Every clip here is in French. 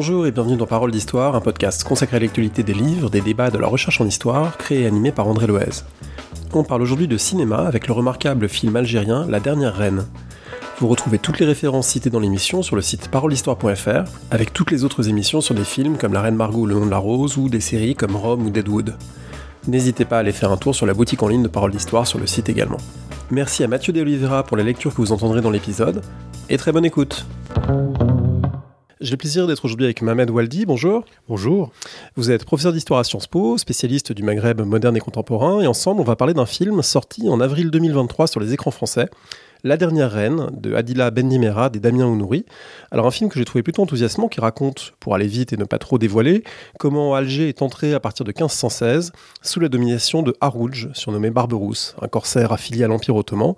Bonjour et bienvenue dans Parole d'Histoire, un podcast consacré à l'actualité des livres, des débats de la recherche en histoire, créé et animé par André Loez. On parle aujourd'hui de cinéma avec le remarquable film algérien La Dernière Reine. Vous retrouvez toutes les références citées dans l'émission sur le site parolehistoire.fr, avec toutes les autres émissions sur des films comme La Reine Margot Le Nom de la Rose ou des séries comme Rome ou Deadwood. N'hésitez pas à aller faire un tour sur la boutique en ligne de Parole d'Histoire sur le site également. Merci à Mathieu De Oliveira pour la lecture que vous entendrez dans l'épisode, et très bonne écoute. J'ai le plaisir d'être aujourd'hui avec Mohamed Waldi. Bonjour. Bonjour. Vous êtes professeur d'histoire à Sciences Po, spécialiste du Maghreb moderne et contemporain, et ensemble, on va parler d'un film sorti en avril 2023 sur les écrans français, La dernière reine de Adila Bendimerad et Damien Ounouri. Alors un film que j'ai trouvé plutôt enthousiasmant qui raconte, pour aller vite et ne pas trop dévoiler, comment Alger est entré à partir de 1516 sous la domination de Harouj, surnommé Barberousse, un corsaire affilié à l'Empire ottoman.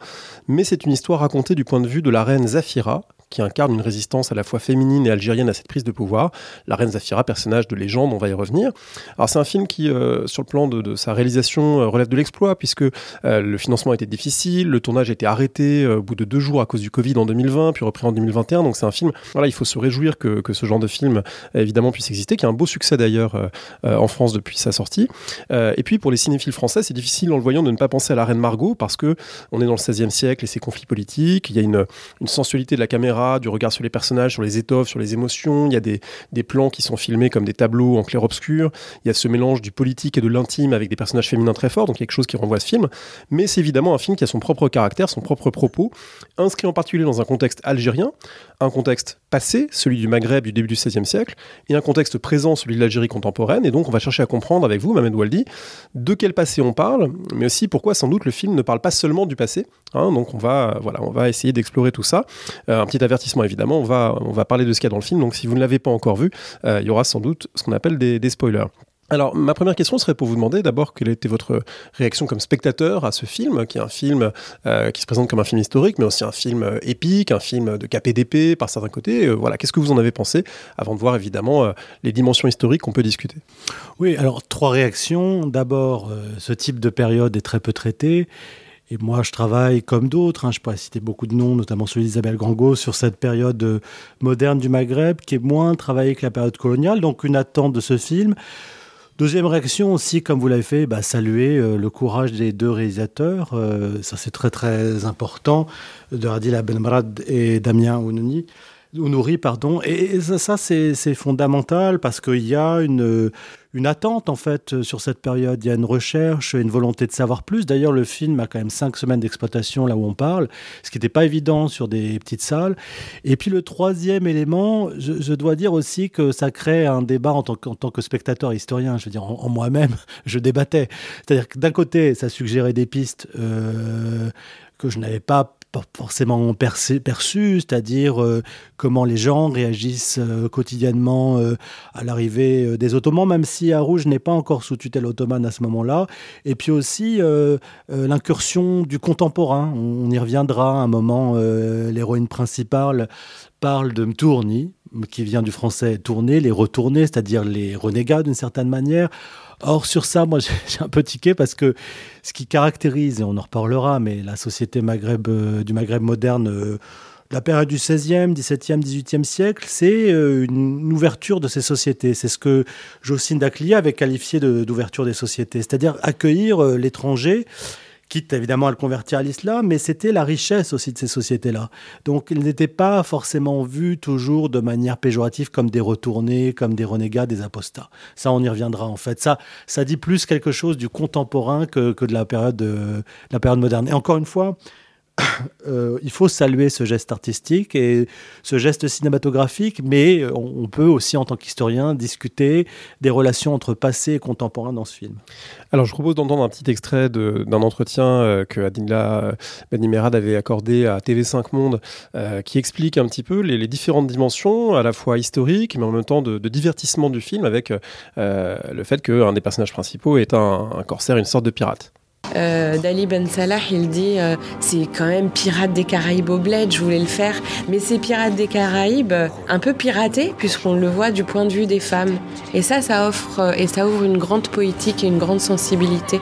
Mais c'est une histoire racontée du point de vue de la reine Zafira, qui incarne une résistance à la fois féminine et algérienne à cette prise de pouvoir. La reine Zafira, personnage de légende, on va y revenir. Alors c'est un film qui, euh, sur le plan de, sa réalisation, euh, relève de l'exploit, puisque euh, le financement était difficile, le tournage a été arrêté au bout de deux jours à cause du Covid en 2020, puis repris en 2021. Donc c'est un film, voilà, il faut se réjouir que, que ce genre de film, évidemment, puisse exister, qui a un beau succès d'ailleurs en France depuis sa sortie. et puis pour les cinéphiles français, c'est difficile en le voyant de ne pas penser à la reine Margot, parce que on est dans le XVIe siècle et ses conflits politiques, il y a une, une sensualité de la caméra du regard sur les personnages, sur les étoffes, sur les émotions. Il y a des, plans qui sont filmés comme des tableaux en clair-obscur. Il y a ce mélange du politique et de l'intime avec des personnages féminins très forts, donc quelque chose qui renvoie à ce film. Mais c'est évidemment un film qui a son propre caractère, son propre propos, inscrit en particulier dans un contexte algérien, un contexte passé, celui du Maghreb du début du XVIe siècle, et un contexte présent, celui de l'Algérie contemporaine. Et donc on va chercher à comprendre avec vous, Mohamed Waldi, de quel passé on parle, mais aussi pourquoi sans doute le film ne parle pas seulement du passé. Hein. donc on va, voilà, on va essayer d'explorer tout ça. Euh, un petit avertissement évidemment, on va, on va parler de ce qu'il y a dans le film, donc si vous ne l'avez pas encore vu, euh, il y aura sans doute ce qu'on appelle des, spoilers. Alors, ma première question serait pour vous demander d'abord quelle était votre réaction comme spectateur à ce film, qui est un film euh, qui se présente comme un film historique, mais aussi un film euh, épique, un film de KPDP par certains côtés. Voilà, qu'est-ce que vous en avez pensé avant de voir évidemment les dimensions historiques qu'on peut discuter? Oui, alors trois réactions. D'abord, ce type de période est très peu traité. Et moi, je travaille comme d'autres, hein, je pourrais citer beaucoup de noms, notamment celui d'Isabelle Grango, sur cette période moderne du Maghreb, qui est moins travaillée que la période coloniale. Donc, une attente de ce film. Deuxième réaction aussi, comme vous l'avez fait, bah, saluer euh, le courage des deux réalisateurs. Euh, ça, c'est très très important, de Adila Benbrad et Damien Ounouni. Ounouri, pardon. Et ça, c'est fondamental parce qu'il y a une, attente en fait sur cette période. Il y a une recherche, une volonté de savoir plus. D'ailleurs, le film a quand même cinq semaines d'exploitation là où on parle, ce qui n'était pas évident sur des petites salles. Et puis le troisième élément, je, dois dire aussi que ça crée un débat en tant, tant que spectateur historien. Je veux dire, en, moi-même, je débattais. C'est-à-dire que d'un côté, ça suggérait des pistes euh, que je n'avais pas pas forcément perçu, c'est-à-dire euh, comment les gens réagissent euh, quotidiennement euh, à l'arrivée des Ottomans, même si Arouge n'est pas encore sous tutelle ottomane à ce moment-là. Et puis aussi l'incursion du contemporain. On, y reviendra à un moment. L'héroïne principale parle de Mtourni, qui vient du français tourner, les retourner, c'est-à-dire les renégats d'une certaine manière. Or, sur ça, moi, j'ai un peu tiqué parce que ce qui caractérise, et on en reparlera, mais la société Maghreb, euh, du Maghreb moderne, euh, la période du 16e, 17e, 18e siècle, c'est euh, une ouverture de ces sociétés. C'est ce que Jocelyne Daclia avait qualifié d'ouverture des sociétés, c'est-à-dire accueillir l'étranger quitte évidemment à le convertir à l'islam, mais c'était la richesse aussi de ces sociétés-là. Donc ils n'étaient pas forcément vus toujours de manière péjorative comme des retournés, comme des renégats, des apostats. Ça, on y reviendra en fait. Ça, ça dit plus quelque chose du contemporain que, que de la période, de, la période moderne. Et encore une fois, euh, il faut saluer ce geste artistique et ce geste cinématographique, mais on, peut aussi, en tant qu'historien, discuter des relations entre passé et contemporain dans ce film. Alors, je propose d'entendre un petit extrait d'un entretien euh, que Adinla Benimerad avait accordé à TV5 Monde, euh, qui explique un petit peu les, différentes dimensions, à la fois historiques, mais en même temps de, divertissement du film, avec le fait qu'un des personnages principaux est un corsaire, une sorte de pirate. Euh, Dali Ben Salah, il dit euh, c'est quand même Pirates des Caraïbes au bled, je voulais le faire, mais c'est Pirates des Caraïbes un peu piraté puisqu'on le voit du point de vue des femmes. Et ça, ça offre et ça ouvre une grande poétique et une grande sensibilité.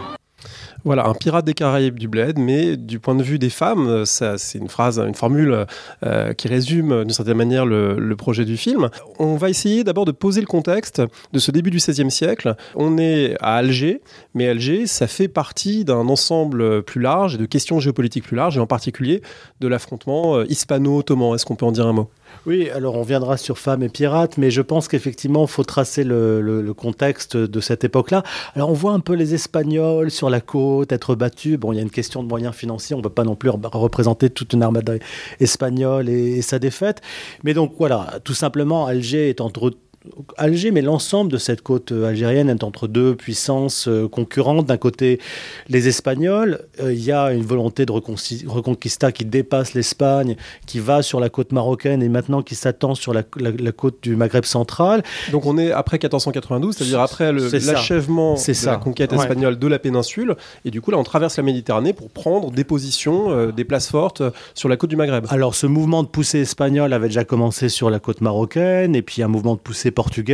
Voilà, un pirate des Caraïbes du bled, mais du point de vue des femmes, c'est une phrase, une formule euh, qui résume d'une certaine manière le, projet du film. On va essayer d'abord de poser le contexte de ce début du XVIe siècle. On est à Alger, mais Alger, ça fait partie d'un ensemble plus large et de questions géopolitiques plus larges, et en particulier de l'affrontement euh, hispano-ottoman. Est-ce qu'on peut en dire un mot? Oui, alors on viendra sur femmes et pirates, mais je pense qu'effectivement, il faut tracer le, contexte de cette époque-là. Alors on voit un peu les Espagnols sur la côte être battus. Bon, il y a une question de moyens financiers, on ne peut pas non plus représenter toute une armada espagnole et, et sa défaite. Mais donc voilà, tout simplement, Alger est entre Alger, mais l'ensemble de cette côte algérienne est entre deux puissances euh, concurrentes. D'un côté, les Espagnols, euh, il y a une volonté de reconquista qui dépasse l'Espagne, qui va sur la côte marocaine et maintenant qui s'attend sur la, côte du Maghreb central. Donc on est après 1492, c'est-à-dire après l'achèvement de la conquête espagnole de la péninsule, et du coup là on traverse la Méditerranée pour prendre des positions, euh, des places fortes sur la côte du Maghreb. Alors ce mouvement de poussée espagnole avait déjà commencé sur la côte marocaine, et puis un mouvement de poussée portugaise.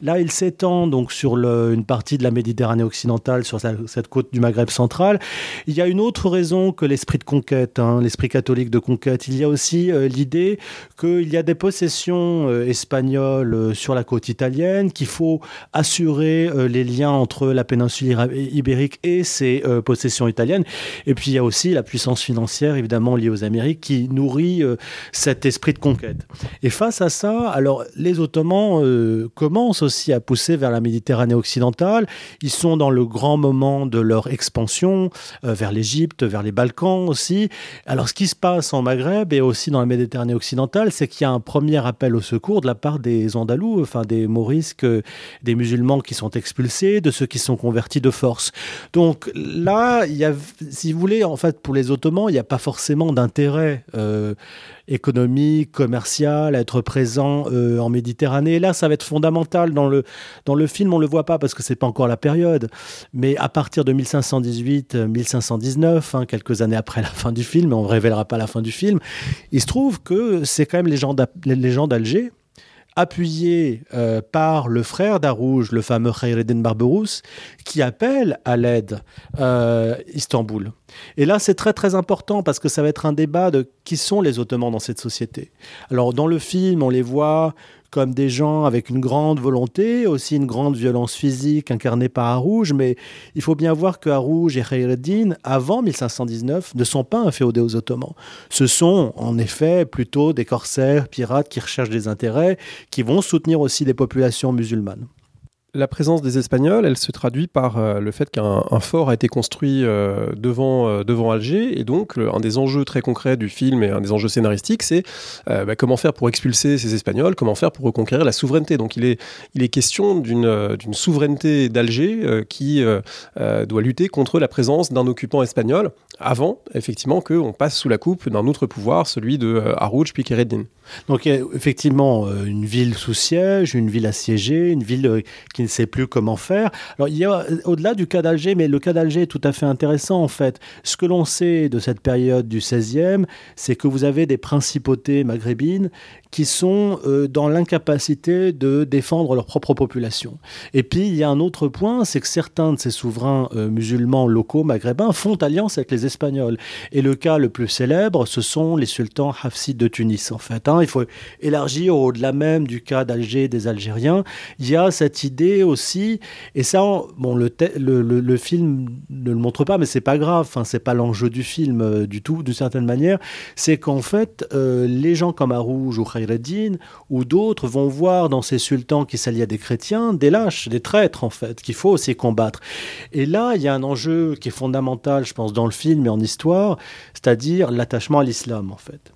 Là, il s'étend donc sur une partie de la Méditerranée occidentale, sur cette côte du Maghreb central. Il y a une autre raison que l'esprit de conquête, hein, l'esprit catholique de conquête. Il y a aussi euh, l'idée qu'il y a des possessions euh, espagnoles euh, sur la côte italienne, qu'il faut assurer les liens entre la péninsule ibérique et ses possessions italiennes. Et puis il y a aussi la puissance financière, évidemment liée aux Amériques, qui nourrit cet esprit de conquête. Et face à ça, alors les Ottomans euh, commencent aussi à pousser vers la Méditerranée occidentale. Ils sont dans le grand moment de leur expansion euh, vers l'Égypte, vers les Balkans aussi. Alors ce qui se passe en Maghreb et aussi dans la Méditerranée occidentale, c'est qu'il y a un premier appel au secours de la part des Andalous, enfin des Morisques, des musulmans qui sont expulsés, de ceux qui sont convertis de force. Donc là, il y a, si vous voulez, en fait, pour les Ottomans, il n'y a pas forcément d'intérêt euh, économique, commercial, être présent euh, en Méditerranée. Là, ça va être fondamental dans le, dans le film. On le voit pas parce que c'est pas encore la période. Mais à partir de 1518-1519, hein, quelques années après la fin du film, on ne révélera pas la fin du film, il se trouve que c'est quand même les gens d'Alger appuyé euh, par le frère d'Arouge, le fameux Khaireddin Barberousse, qui appelle à l'aide euh, Istanbul. Et là, c'est très très important parce que ça va être un débat de qui sont les Ottomans dans cette société. Alors, dans le film, on les voit comme des gens avec une grande volonté, aussi une grande violence physique incarnée par Arouge, mais il faut bien voir que Arouge et Khaireddin, avant 1519, ne sont pas inféodés aux Ottomans. Ce sont en effet plutôt des corsaires, pirates qui recherchent des intérêts, qui vont soutenir aussi les populations musulmanes la présence des Espagnols, elle se traduit par euh, le fait qu'un fort a été construit euh, devant, euh, devant Alger. Et donc, un des enjeux très concrets du film et un des enjeux scénaristiques, c'est bah, comment faire pour expulser ces Espagnols, comment faire pour reconquérir la souveraineté. Donc, il est, il est question d'une souveraineté d'Alger qui doit lutter contre la présence d'un occupant espagnol avant, effectivement, qu'on passe sous la coupe d'un autre pouvoir, celui de Harouj puis Kereddin. Donc, effectivement une ville sous siège, une ville assiégée, une ville qui ne sait plus comment faire. Alors, il y a au-delà du cas d'Alger, mais le cas d'Alger est tout à fait intéressant en fait. Ce que l'on sait de cette période du 16e, c'est que vous avez des principautés maghrébines qui sont euh, dans l'incapacité de défendre leur propre population. Et puis, il y a un autre point, c'est que certains de ces souverains euh, musulmans locaux maghrébins font alliance avec les Espagnols. Et le cas le plus célèbre, ce sont les sultans Hafsides de Tunis, en fait. Hein. Il faut élargir au-delà même du cas d'Alger des Algériens. Il y a cette idée aussi, et ça, bon, le, film ne le montre pas, mais c'est pas grave, enfin, c'est pas l'enjeu du film euh, du tout, d'une certaine manière, c'est qu'en fait, les gens comme Arouge ou ou d'autres vont voir dans ces sultans qui s'allient à des chrétiens des lâches, des traîtres en fait, qu'il faut aussi combattre. Et là, il y a un enjeu qui est fondamental, je pense, dans le film et en histoire, c'est-à-dire l'attachement à l'islam en fait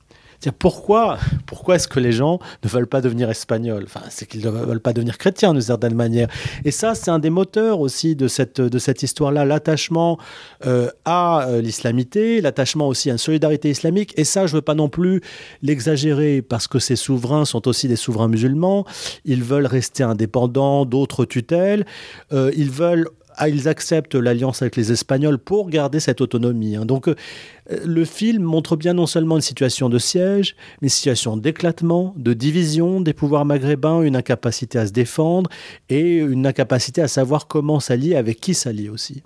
pourquoi, pourquoi est-ce que les gens ne veulent pas devenir espagnols? Enfin, C'est qu'ils ne veulent pas devenir chrétiens d'une certaine manière. Et ça, c'est un des moteurs aussi de cette, de cette histoire-là, l'attachement euh, à euh, l'islamité, l'attachement aussi à une solidarité islamique. Et ça, je ne veux pas non plus l'exagérer parce que ces souverains sont aussi des souverains musulmans. Ils veulent rester indépendants d'autres tutelles. Euh, ils veulent ah, ils acceptent l'alliance avec les Espagnols pour garder cette autonomie. Hein. Donc euh, le film montre bien non seulement une situation de siège, mais une situation d'éclatement, de division des pouvoirs maghrébins, une incapacité à se défendre et une incapacité à savoir comment s'allier, avec qui s'allier aussi.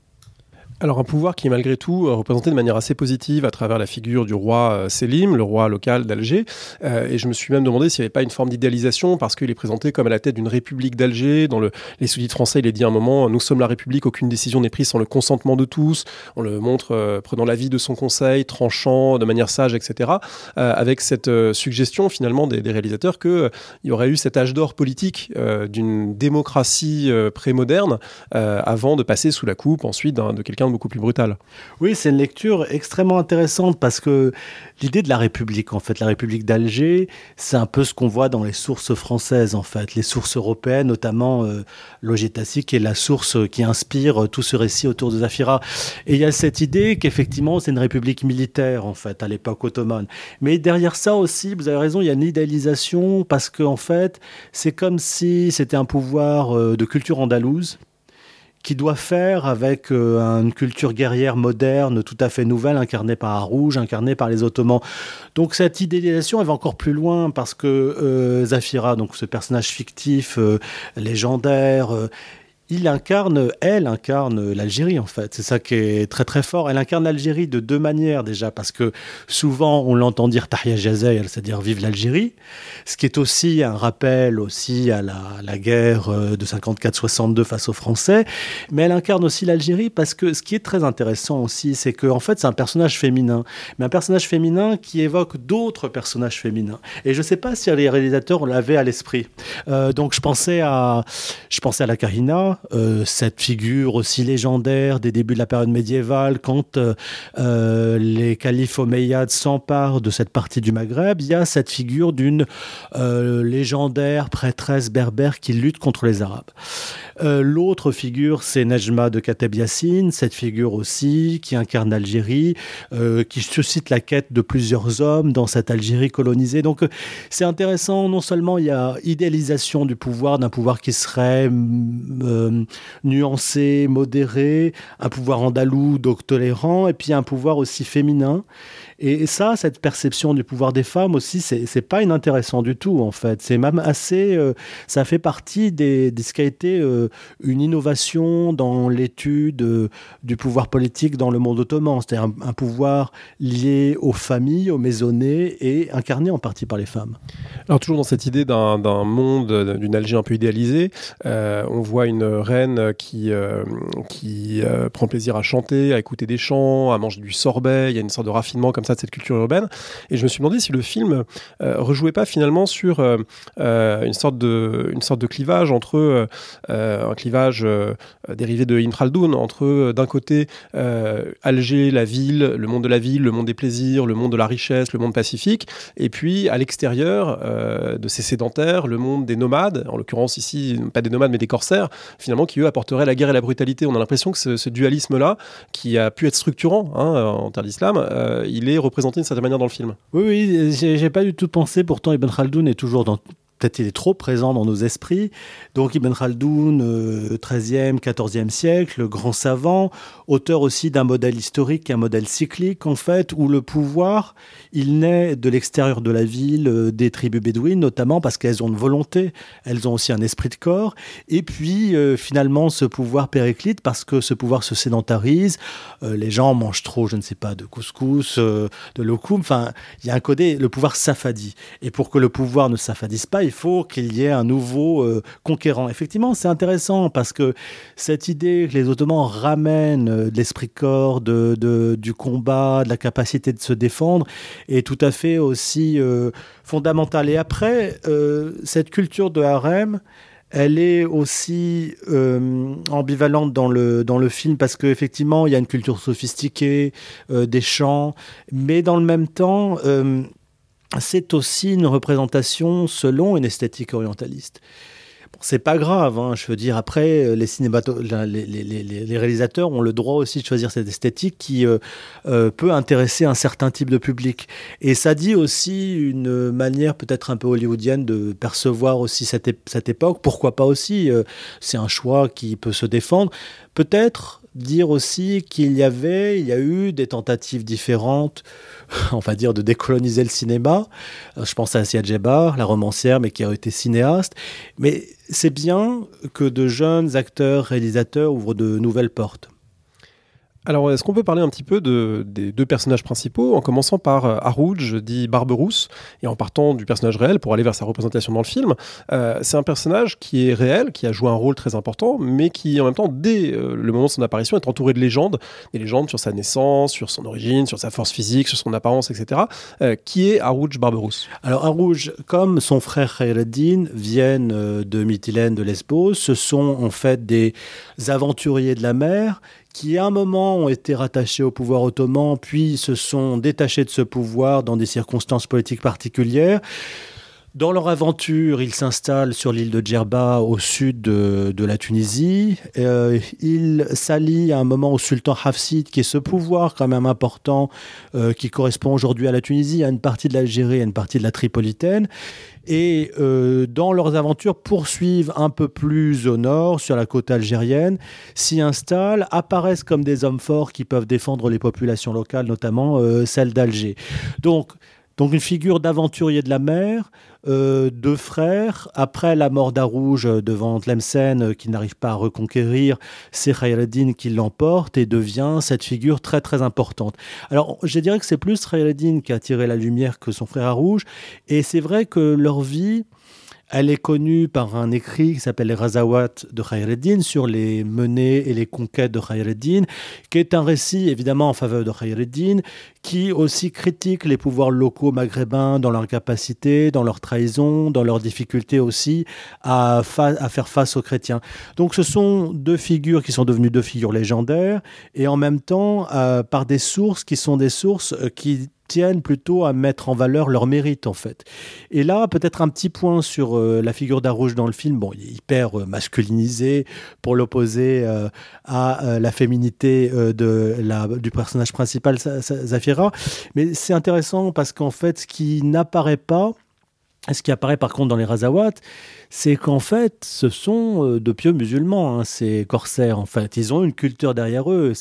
Alors un pouvoir qui est malgré tout euh, représenté de manière assez positive à travers la figure du roi euh, Selim, le roi local d'Alger. Euh, et je me suis même demandé s'il n'y avait pas une forme d'idéalisation parce qu'il est présenté comme à la tête d'une république d'Alger. Dans le, les sous-titres français, il est dit à un moment Nous sommes la République, aucune décision n'est prise sans le consentement de tous. On le montre prenant l'avis de son conseil, tranchant de manière sage, etc. avec cette suggestion finalement des, réalisateurs qu'il y aurait eu cet âge d'or politique d'une démocratie prémoderne avant de passer sous la coupe ensuite de quelqu'un beaucoup plus brutal. Oui, c'est une lecture extrêmement intéressante parce que l'idée de la République, en fait, la République d'Alger, c'est un peu ce qu'on voit dans les sources françaises, en fait, les sources européennes, notamment euh, qui est la source qui inspire euh, tout ce récit autour de Zafira. Et il y a cette idée qu'effectivement, c'est une République militaire, en fait, à l'époque ottomane. Mais derrière ça aussi, vous avez raison, il y a une idéalisation parce qu'en en fait, c'est comme si c'était un pouvoir euh, de culture andalouse qui doit faire avec euh, une culture guerrière moderne, tout à fait nouvelle, incarnée par Arouge, incarnée par les Ottomans. Donc cette idéalisation, elle va encore plus loin parce que euh, Zafira, donc ce personnage fictif, euh, légendaire, il incarne, elle incarne l'Algérie en fait. C'est ça qui est très très fort. Elle incarne l'Algérie de deux manières déjà, parce que souvent on l'entend dire Tahia Jazair, c'est-à-dire vive l'Algérie, ce qui est aussi un rappel aussi à la, guerre euh, de 54-62 face aux Français. Mais elle incarne aussi l'Algérie parce que ce qui est très intéressant aussi, c'est qu'en en fait c'est un personnage féminin, mais un personnage féminin qui évoque d'autres personnages féminins. Et je ne sais pas si les réalisateurs l'avaient à l'esprit. Euh, donc je pensais à, je pensais à la Karina, euh, cette figure aussi légendaire des débuts de la période médiévale, quand euh, euh, les califes omeyyades s'emparent de cette partie du Maghreb, il y a cette figure d'une légendaire prêtresse berbère qui lutte contre les Arabes. L'autre figure, c'est Najma de Kateb Yassine, cette figure aussi qui incarne l'Algérie, qui suscite la quête de plusieurs hommes dans cette Algérie colonisée. Donc c'est intéressant, non seulement il y a idéalisation du pouvoir, d'un pouvoir qui serait euh, nuancé, modéré, un pouvoir andalou, donc tolérant, et puis un pouvoir aussi féminin. Et ça, cette perception du pouvoir des femmes aussi, c'est pas inintéressant du tout, en fait. C'est même assez. Euh, ça fait partie de ce qui a été euh, une innovation dans l'étude euh, du pouvoir politique dans le monde ottoman. C'est-à-dire un, pouvoir lié aux familles, aux maisonnées et incarné en partie par les femmes. Alors, toujours dans cette idée d'un monde, d'une Algérie un peu idéalisée, on voit une reine qui, qui prend plaisir à chanter, à écouter des chants, à manger du sorbet. Il y a une sorte de raffinement comme ça de cette culture urbaine. Et je me suis demandé si le film euh, rejouait pas finalement sur euh, euh, une, sorte de, une sorte de clivage entre un clivage dérivé de Ibn Khaldoun, entre d'un côté Alger, la ville, le monde de la ville, le monde des plaisirs, le monde de la richesse, le monde pacifique, et puis à l'extérieur de ces sédentaires, le monde des nomades, en l'occurrence ici, pas des nomades mais des corsaires, finalement, qui eux apporteraient la guerre et la brutalité. On a l'impression que ce, dualisme-là, qui a pu être structurant hein, en terre d'islam, il est représenté d'une certaine manière dans le film. Oui, oui, j'ai pas du tout pensé. Pourtant, Ibn Khaldoun est toujours dans peut-être il est trop présent dans nos esprits. Donc Ibn Khaldoun, euh, 13e, 14e siècle, grand savant, auteur aussi d'un modèle historique, un modèle cyclique en fait, où le pouvoir, il naît de l'extérieur de la ville, euh, des tribus bédouines notamment parce qu'elles ont une volonté, elles ont aussi un esprit de corps, et puis euh, finalement ce pouvoir périclite parce que ce pouvoir se sédentarise, euh, les gens mangent trop, je ne sais pas, de couscous, de lokoum, enfin il y a un codé, le pouvoir s'affadit. Et pour que le pouvoir ne s'affadisse pas, il faut qu'il y ait un nouveau euh, conquérant. Effectivement, c'est intéressant parce que cette idée que les Ottomans ramènent euh, de l'esprit corps, de, du combat, de la capacité de se défendre, est tout à fait aussi euh, fondamentale. Et après, cette culture de harem, elle est aussi ambivalente dans le, dans le film parce qu'effectivement, il y a une culture sophistiquée, des chants, mais dans le même temps, c'est aussi une représentation selon une esthétique orientaliste. Bon, c'est pas grave, hein, je veux dire, après, les, les, réalisateurs ont le droit aussi de choisir cette esthétique qui euh, euh, peut intéresser un certain type de public. Et ça dit aussi une manière peut-être un peu hollywoodienne de percevoir aussi cette, cette époque. Pourquoi pas aussi euh, C'est un choix qui peut se défendre. Peut-être dire aussi qu'il y avait, il y a eu des tentatives différentes on va dire, de décoloniser le cinéma. Euh, je pense à Asia Djebar, la romancière, mais qui a été cinéaste. Mais c'est bien que de jeunes acteurs, réalisateurs ouvrent de nouvelles portes. Alors, est-ce qu'on peut parler un petit peu de, des deux personnages principaux, en commençant par euh, Arouj, dit Barberousse, et en partant du personnage réel pour aller vers sa représentation dans le film. Euh, C'est un personnage qui est réel, qui a joué un rôle très important, mais qui, en même temps, dès euh, le moment de son apparition, est entouré de légendes, des légendes sur sa naissance, sur son origine, sur sa force physique, sur son apparence, etc. qui est Arouj Barberousse? Alors, Arouj, comme son frère Khaireddin, viennent de Mytilène, de Lesbos, ce sont en fait des aventuriers de la mer qui à un moment ont été rattachés au pouvoir ottoman, puis se sont détachés de ce pouvoir dans des circonstances politiques particulières. Dans leur aventure, ils s'installent sur l'île de Djerba au sud de, la Tunisie. Euh, ils s'allient à un moment au sultan Hafsid, qui est ce pouvoir quand même important euh, qui correspond aujourd'hui à la Tunisie, à une partie de l'Algérie, à une partie de la Tripolitaine et euh, dans leurs aventures poursuivent un peu plus au nord, sur la côte algérienne, s'y installent, apparaissent comme des hommes forts qui peuvent défendre les populations locales, notamment euh, celles d'Alger. Donc, donc une figure d'aventurier de la mer, euh, deux frères. Après la mort d'Arouge devant Tlemcen, euh, qui n'arrive pas à reconquérir, c'est Khayreddin qui l'emporte et devient cette figure très très importante. Alors je dirais que c'est plus Khayreddin qui a tiré la lumière que son frère Arouge. Et c'est vrai que leur vie elle est connue par un écrit qui s'appelle Les Razawat de Khayreddin sur les menées et les conquêtes de Khayreddin, qui est un récit évidemment en faveur de Khayreddin, qui aussi critique les pouvoirs locaux maghrébins dans leur capacité, dans leur trahison, dans leur difficulté aussi à, faire face aux chrétiens. Donc ce sont deux figures qui sont devenues deux figures légendaires et en même temps euh, par des sources qui sont des sources euh, qui tiennent plutôt à mettre en valeur leur mérite en fait. Et là, peut-être un petit point sur euh, la figure d'Arouge dans le film. Bon, il est hyper masculinisé pour l'opposer à la féminité de la, du personnage principal, Mais c'est intéressant parce qu'en fait, ce qui n'apparaît pas, ce qui apparaît par contre dans les Razawat, c'est qu'en fait, ce sont euh, de pieux musulmans, hein, ces corsaires. En fait, ils ont une culture derrière eux.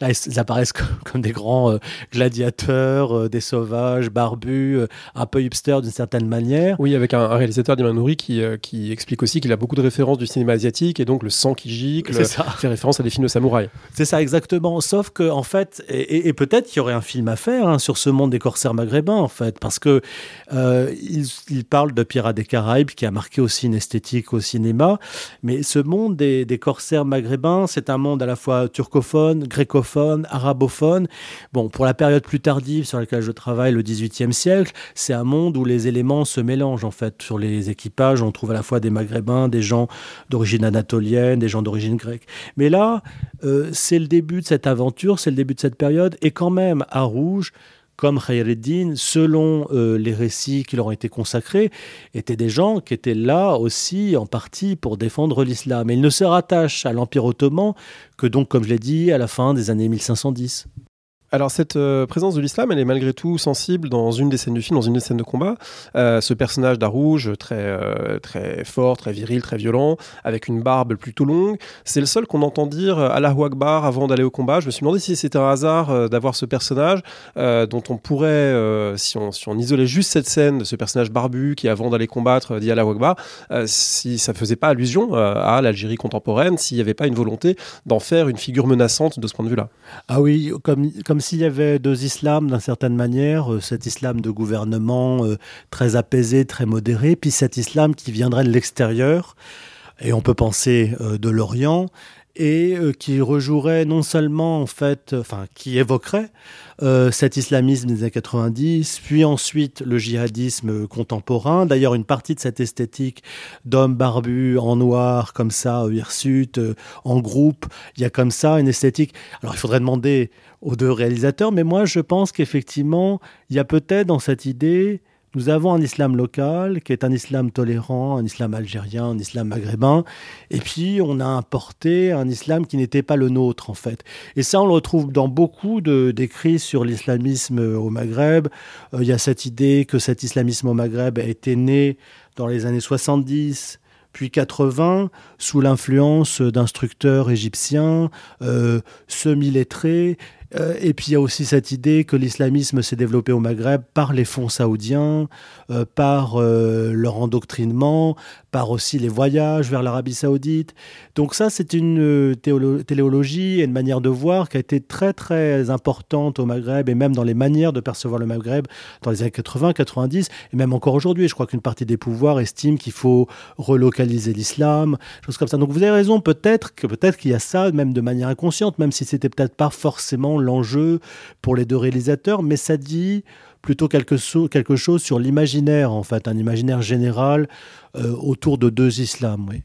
Là, ils apparaissent comme, des grands euh, gladiateurs, euh, des sauvages, barbus, un peu hipsters d'une certaine manière. Oui, avec un, réalisateur d'Imanouri qui, qui explique aussi qu'il a beaucoup de références du cinéma asiatique et donc le sang qui gicle fait référence à des films de samouraïs. C'est ça, exactement. Sauf que, en fait, et, peut-être qu'il y aurait un film à faire hein, sur ce monde des corsaires maghrébins, en fait, parce que il, il parle de Pirates des Caraïbes qui a marqué aussi une esthétique au cinéma. Mais ce monde des, corsaires maghrébins, c'est un monde à la fois turcophone, grécophone, arabophone. Bon, pour la période plus tardive sur laquelle je travaille, le XVIIIe siècle, c'est un monde où les éléments se mélangent en fait. Sur les équipages, on trouve à la fois des maghrébins, des gens d'origine anatolienne, des gens d'origine grecque. Mais là, euh, c'est le début de cette aventure, c'est le début de cette période, et quand même à Rouge, comme Khayreddin, selon euh, les récits qui leur ont été consacrés, étaient des gens qui étaient là aussi en partie pour défendre l'islam. Et ils ne se rattachent à l'Empire ottoman que donc, comme je l'ai dit, à la fin des années 1510. Alors cette euh, présence de l'islam, elle est malgré tout sensible dans une des scènes du film, dans une des scènes de combat. Euh, ce personnage d'Arouge, très, euh, très fort, très viril, très violent, avec une barbe plutôt longue, c'est le seul qu'on entend dire Allahu Akbar avant d'aller au combat. Je me suis demandé si c'était un hasard d'avoir ce personnage dont on pourrait, si, on, isolait juste cette scène de ce personnage barbu qui avant d'aller combattre dit Allahu Akbar, si ça faisait pas allusion à l'Algérie contemporaine, s'il n'y avait pas une volonté d'en faire une figure menaçante de ce point de vue-là. Ah oui, comme, comme s'il y avait deux islams d'une certaine manière, euh, cet islam de gouvernement euh, très apaisé, très modéré, puis cet islam qui viendrait de l'extérieur, et on peut penser euh, de l'Orient, et qui rejouerait non seulement en fait, enfin qui évoquerait cet islamisme des années 90, puis ensuite le djihadisme contemporain. D'ailleurs, une partie de cette esthétique d'hommes barbus en noir comme ça, hirsutes, en groupe, il y a comme ça une esthétique. Alors il faudrait demander aux deux réalisateurs, mais moi je pense qu'effectivement, il y a peut-être dans cette idée, nous avons un islam local qui est un islam tolérant, un islam algérien, un islam maghrébin, et puis on a importé un islam qui n'était pas le nôtre en fait. Et ça, on le retrouve dans beaucoup d'écrits sur l'islamisme au Maghreb. Euh, il y a cette idée que cet islamisme au Maghreb a été né dans les années 70 puis 80, sous l'influence d'instructeurs égyptiens, euh, semi-lettrés, Euh, et puis il y a aussi cette idée que l'islamisme s'est développé au Maghreb par les fonds saoudiens, euh, par euh, leur endoctrinement, par aussi les voyages vers l'Arabie saoudite. Donc ça, c'est une téléologie et une manière de voir qui a été très très importante au Maghreb et même dans les manières de percevoir le Maghreb dans les années 80, 90 et même encore aujourd'hui. Je crois qu'une partie des pouvoirs estime qu'il faut relocaliser l'islam, choses comme ça. Donc vous avez raison, peut-être que peut-être qu'il y a ça même de manière inconsciente, même si c'était peut-être pas forcément l'enjeu pour les deux réalisateurs, mais ça dit plutôt quelque, quelque chose sur l'imaginaire, en fait, un imaginaire général euh, autour de deux islams. Oui.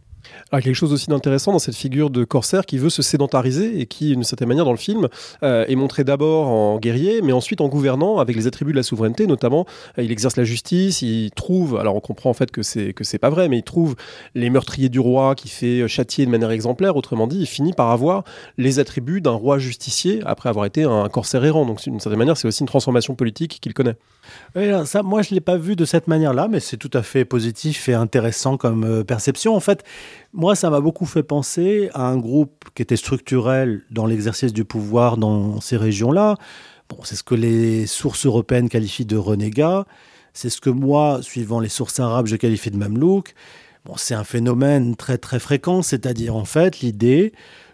Alors, quelque chose aussi d'intéressant dans cette figure de corsaire qui veut se sédentariser et qui, d'une certaine manière, dans le film, euh, est montré d'abord en guerrier, mais ensuite en gouvernant avec les attributs de la souveraineté, notamment, euh, il exerce la justice, il trouve, alors on comprend en fait que c'est que c'est pas vrai, mais il trouve les meurtriers du roi qui fait châtier de manière exemplaire. Autrement dit, il finit par avoir les attributs d'un roi justicier après avoir été un corsaire errant. Donc, d'une certaine manière, c'est aussi une transformation politique qu'il connaît. ça, moi, je l'ai pas vu de cette manière-là, mais c'est tout à fait positif et intéressant comme euh, perception. En fait, moi, ça m'a beaucoup fait penser à un groupe qui était structurel dans l'exercice du pouvoir dans ces régions-là. Bon, c'est ce que les sources européennes qualifient de renégats. C'est ce que moi, suivant les sources arabes, je qualifie de mamelouk. Bon, c'est un phénomène très très fréquent, c'est-à-dire en fait l'idée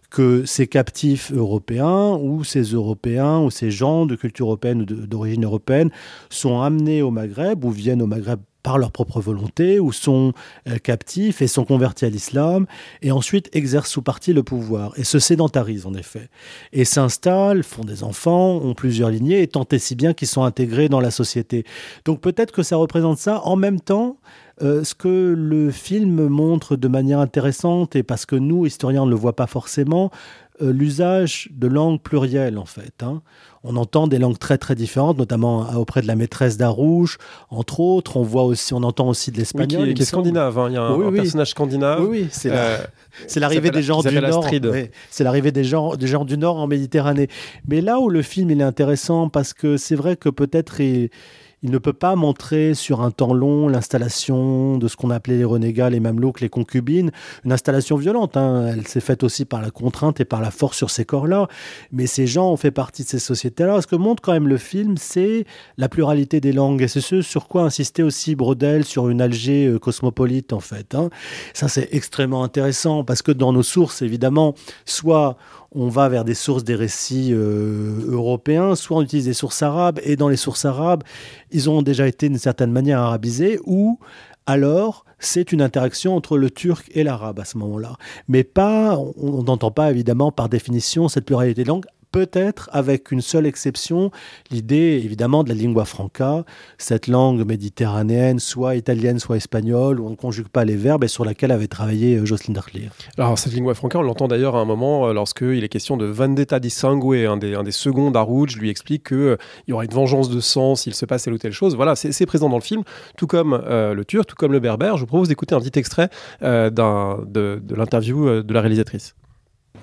que ces captifs européens ou ces Européens ou ces gens de culture européenne ou d'origine européenne sont amenés au Maghreb ou viennent au Maghreb par leur propre volonté ou sont euh, captifs et sont convertis à l'islam et ensuite exercent sous partie le pouvoir et se sédentarisent en effet et s'installent, font des enfants, ont plusieurs lignées et tant et si bien qu'ils sont intégrés dans la société. Donc peut-être que ça représente ça en même temps euh, ce que le film montre de manière intéressante, et parce que nous, historiens, on ne le voit pas forcément, l'usage de langues plurielles, en fait. Hein. On entend des langues très très différentes, notamment euh, auprès de la maîtresse d'Arouche, entre autres. On voit aussi, on entend aussi de l'espagnol. qui, est scandinave. Hein. Il y a un, personnage scandinave. Oui, c'est l'arrivée des gens du Nord. c'est l'arrivée des gens, des gens du Nord en Méditerranée. Mais là où le film il est intéressant, parce que c'est vrai que peut-être il il ne peut pas montrer sur un temps long l'installation de ce qu'on appelait les renégats, les mamelouks, les concubines, une installation violente. Hein. Elle s'est faite aussi par la contrainte et par la force sur ces corps-là. Mais ces gens ont fait partie de ces sociétés-là. Ce que montre quand même le film, c'est la pluralité des langues. Et c'est ce sur quoi insistait aussi Brodel sur une Alger euh, cosmopolite, en fait. Hein. Ça, c'est extrêmement intéressant parce que dans nos sources, évidemment, soit on va vers des sources des récits euh, européens, soit on utilise des sources arabes, et dans les sources arabes, ils ont déjà été d'une certaine manière arabisés, ou alors c'est une interaction entre le turc et l'arabe à ce moment-là. Mais pas, on n'entend pas évidemment par définition cette pluralité de langues, peut-être avec une seule exception, l'idée évidemment de la lingua franca, cette langue méditerranéenne, soit italienne, soit espagnole, où on ne conjugue pas les verbes et sur laquelle avait travaillé euh, Jocelyn Darclier. Alors cette lingua franca, on l'entend d'ailleurs à un moment euh, lorsqu'il est question de vendetta di sangue, un des, un des seconds d'Arouj lui explique qu'il euh, y aura une vengeance de sang s'il se passe telle ou telle chose. Voilà, c'est présent dans le film, tout comme le turc, tout comme le berbère. Je vous propose d'écouter un petit extrait de l'interview de la réalisatrice.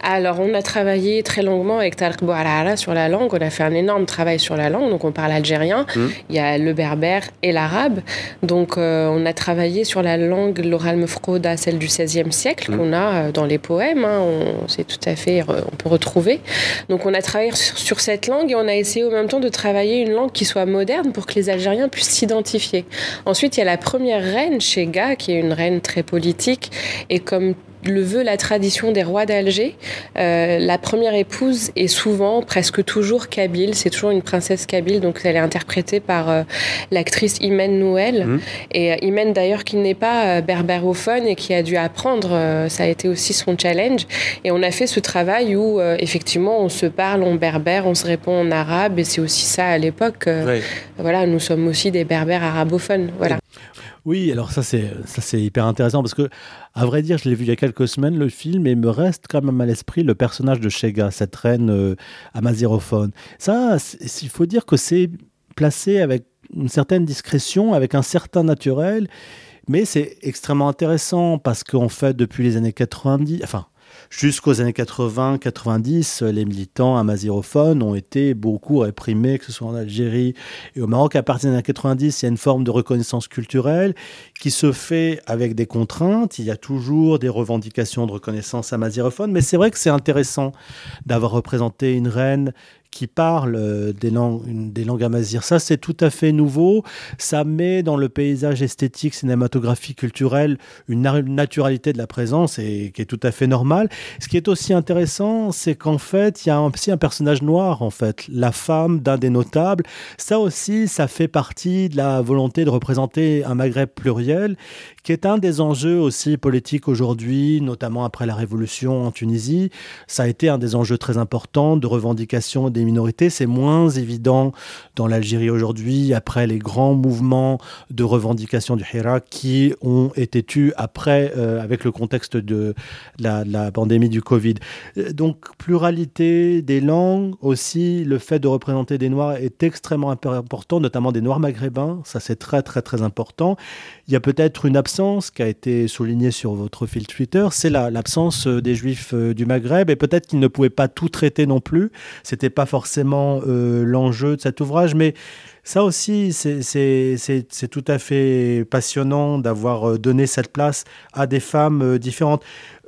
Alors, on a travaillé très longuement avec Tarek Bouarara sur la langue. On a fait un énorme travail sur la langue. Donc, on parle algérien. Mmh. Il y a le berbère et l'arabe. Donc, euh, on a travaillé sur la langue, l'oral mefrouda, celle du XVIe siècle, mmh. qu'on a euh, dans les poèmes. Hein. On, c'est tout à fait, on peut retrouver. Donc, on a travaillé sur, cette langue et on a essayé au même temps de travailler une langue qui soit moderne pour que les Algériens puissent s'identifier. Ensuite, il y a la première reine, Chega, qui est une reine très politique. Et comme le veut la tradition des rois d'Alger. Euh, la première épouse est souvent, presque toujours kabyle. C'est toujours une princesse kabyle, donc elle est interprétée par euh, l'actrice Imen Nouel. Mmh. Et euh, Imen d'ailleurs qui n'est pas berbérophone et qui a dû apprendre, ça a été aussi son challenge. Et on a fait ce travail où effectivement on se parle en berbère, on se répond en arabe, et c'est aussi ça à l'époque. Voilà, nous sommes aussi des berbères arabophones. Voilà. Oui, alors ça c'est ça c'est hyper intéressant parce que à vrai dire, je l'ai vu il y a quelques semaines le film et me reste quand même à l'esprit le personnage de Shega, cette reine euh, amazirophone. Ça, il faut dire que c'est placé avec une certaine discrétion, avec un certain naturel, mais c'est extrêmement intéressant parce qu'en fait depuis les années 90, enfin Jusqu'aux années 80-90, les militants amazirophones ont été beaucoup réprimés, que ce soit en Algérie et au Maroc. À partir des années 90, il y a une forme de reconnaissance culturelle qui se fait avec des contraintes. Il y a toujours des revendications de reconnaissance amazirophone, mais c'est vrai que c'est intéressant d'avoir représenté une reine qui parlent des langues, des langues. Ça, c'est tout à fait nouveau. Ça met dans le paysage esthétique, cinématographique, culturel, une naturalité de la présence et qui est tout à fait normale. Ce qui est aussi intéressant, c'est qu'en fait, il y a aussi un personnage noir, en fait, la femme d'un des notables. Ça aussi, ça fait partie de la volonté de représenter un Maghreb pluriel, qui est un des enjeux aussi politiques aujourd'hui, notamment après la révolution en Tunisie. Ça a été un des enjeux très importants de revendication des minorités. C'est moins évident dans l'Algérie aujourd'hui, après les grands mouvements de revendication du Hirak qui ont été tus après, euh, avec le contexte de la, la pandémie du Covid. Euh, donc, pluralité des langues, aussi le fait de représenter des Noirs est extrêmement important, notamment des Noirs maghrébins. Ça, c'est très, très, très important. Il y a peut-être une absence qui a été soulignée sur votre fil Twitter, c'est l'absence euh, des Juifs euh, du Maghreb et peut-être qu'ils ne pouvaient pas tout traiter non plus. C'était pas forcément euh, l'enjeu de cet ouvrage, mais ça aussi, c'est tout à fait passionnant d'avoir donné cette place à des femmes différentes.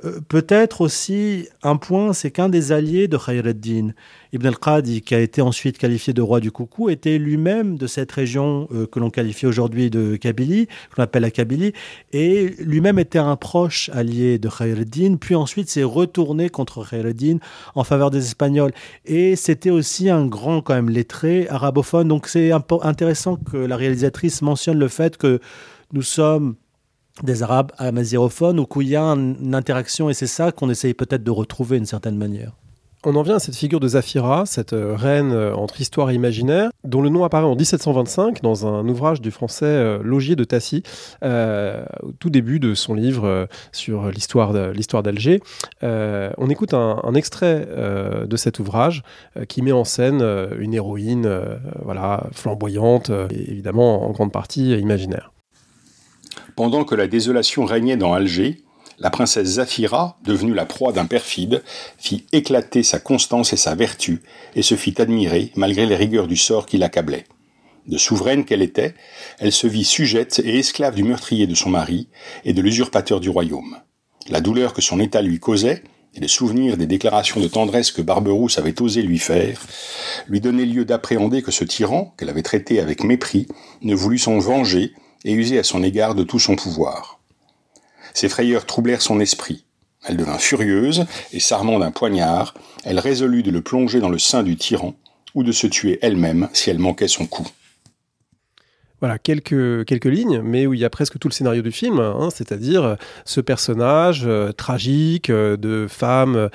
Euh, peut-être aussi un point, c'est qu'un des alliés de Khayreddin, Ibn al-Qadi, qui a été ensuite qualifié de roi du coucou, était lui-même de cette région euh, que l'on qualifie aujourd'hui de Kabylie, qu'on appelle la Kabylie, et lui-même était un proche allié de Khayreddin, puis ensuite s'est retourné contre Khayreddin en faveur des Espagnols. Et c'était aussi un grand quand même lettré arabophone, donc c'est intéressant que la réalisatrice mentionne le fait que nous sommes des Arabes amazirophones ou qu'il y a une interaction et c'est ça qu'on essaye peut-être de retrouver d'une certaine manière. On en vient à cette figure de Zafira, cette euh, reine euh, entre histoire et imaginaire, dont le nom apparaît en 1725 dans un ouvrage du français euh, Logier de Tassy, au tout début de son livre sur l'histoire d'Alger. on écoute un, un extrait de cet ouvrage qui met en scène une héroïne voilà, flamboyante et évidemment en grande partie imaginaire. Pendant que la désolation régnait dans Alger, la princesse Zafira, devenue la proie d'un perfide, fit éclater sa constance et sa vertu, et se fit admirer malgré les rigueurs du sort qui l'accablait. De souveraine qu'elle était, elle se vit sujette et esclave du meurtrier de son mari et de l'usurpateur du royaume. La douleur que son état lui causait, et le souvenir des déclarations de tendresse que Barberousse avait osé lui faire, lui donnaient lieu d'appréhender que ce tyran, qu'elle avait traité avec mépris, ne voulut s'en venger et user à son égard de tout son pouvoir. Ces frayeurs troublèrent son esprit. Elle devint furieuse, et s'armant d'un poignard, elle résolut de le plonger dans le sein du tyran, ou de se tuer elle-même si elle manquait son coup voilà, quelques, quelques lignes, mais où il y a presque tout le scénario du film, hein, c'est-à-dire euh, ce personnage euh, tragique euh, de femme,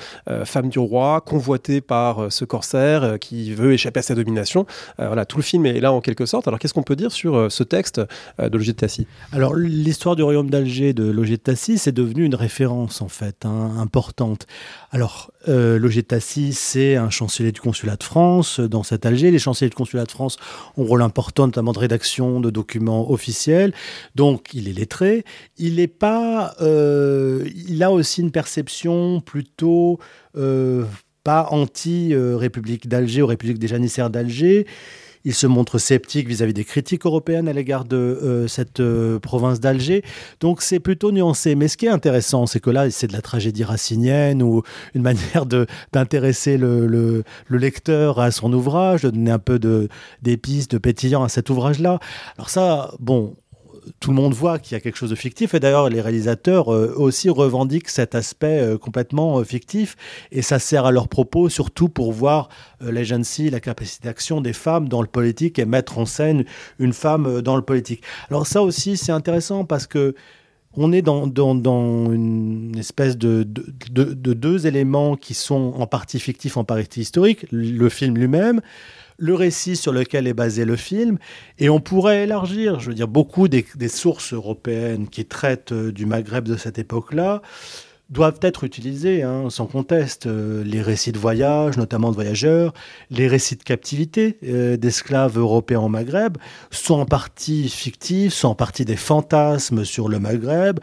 femme du roi, convoitée par ce corsaire qui veut échapper à sa domination. voilà, tout le film est là en quelque sorte. Alors qu'est-ce qu'on peut dire sur ce texte de Logier de Tassy Alors l'histoire du royaume d'Alger de Logier de Tassy, c'est devenu une référence en fait, hein, importante. Alors euh, Tassi, c'est un chancelier du consulat de France dans cet Alger. Les chanceliers du consulat de France ont un rôle important, notamment de rédaction de documents officiels. Donc, il est lettré. Il est pas. Euh, il a aussi une perception plutôt euh, pas anti-République d'Alger ou République des janissaires d'Alger. Il se montre sceptique vis-à-vis des critiques européennes à l'égard de euh, cette euh, province d'Alger. Donc c'est plutôt nuancé. Mais ce qui est intéressant, c'est que là, c'est de la tragédie racinienne ou une manière d'intéresser le, le, lecteur à son ouvrage, de donner un peu d'épices, de, de pétillant à cet ouvrage-là. Alors ça, bon, tout le monde voit qu'il y a quelque chose de fictif. Et d'ailleurs, les réalisateurs euh, aussi revendiquent cet aspect euh, complètement euh, fictif. Et ça sert à leur propos, surtout pour voir l'agency, la capacité d'action des femmes dans le politique et mettre en scène une femme dans le politique. Alors ça aussi, c'est intéressant parce que on est dans, une espèce de, de, de, deux éléments qui sont en partie fictifs, en partie historiques. Le film lui-même, le récit sur lequel est basé le film, et on pourrait élargir, je veux dire, beaucoup des, sources européennes qui traitent euh, du Maghreb de cette époque-là doivent être utilisées, hein, sans conteste. Euh, les récits de voyage, notamment de voyageurs, les récits de captivité euh, d'esclaves européens au Maghreb, sont en partie fictifs, sont en partie des fantasmes sur le Maghreb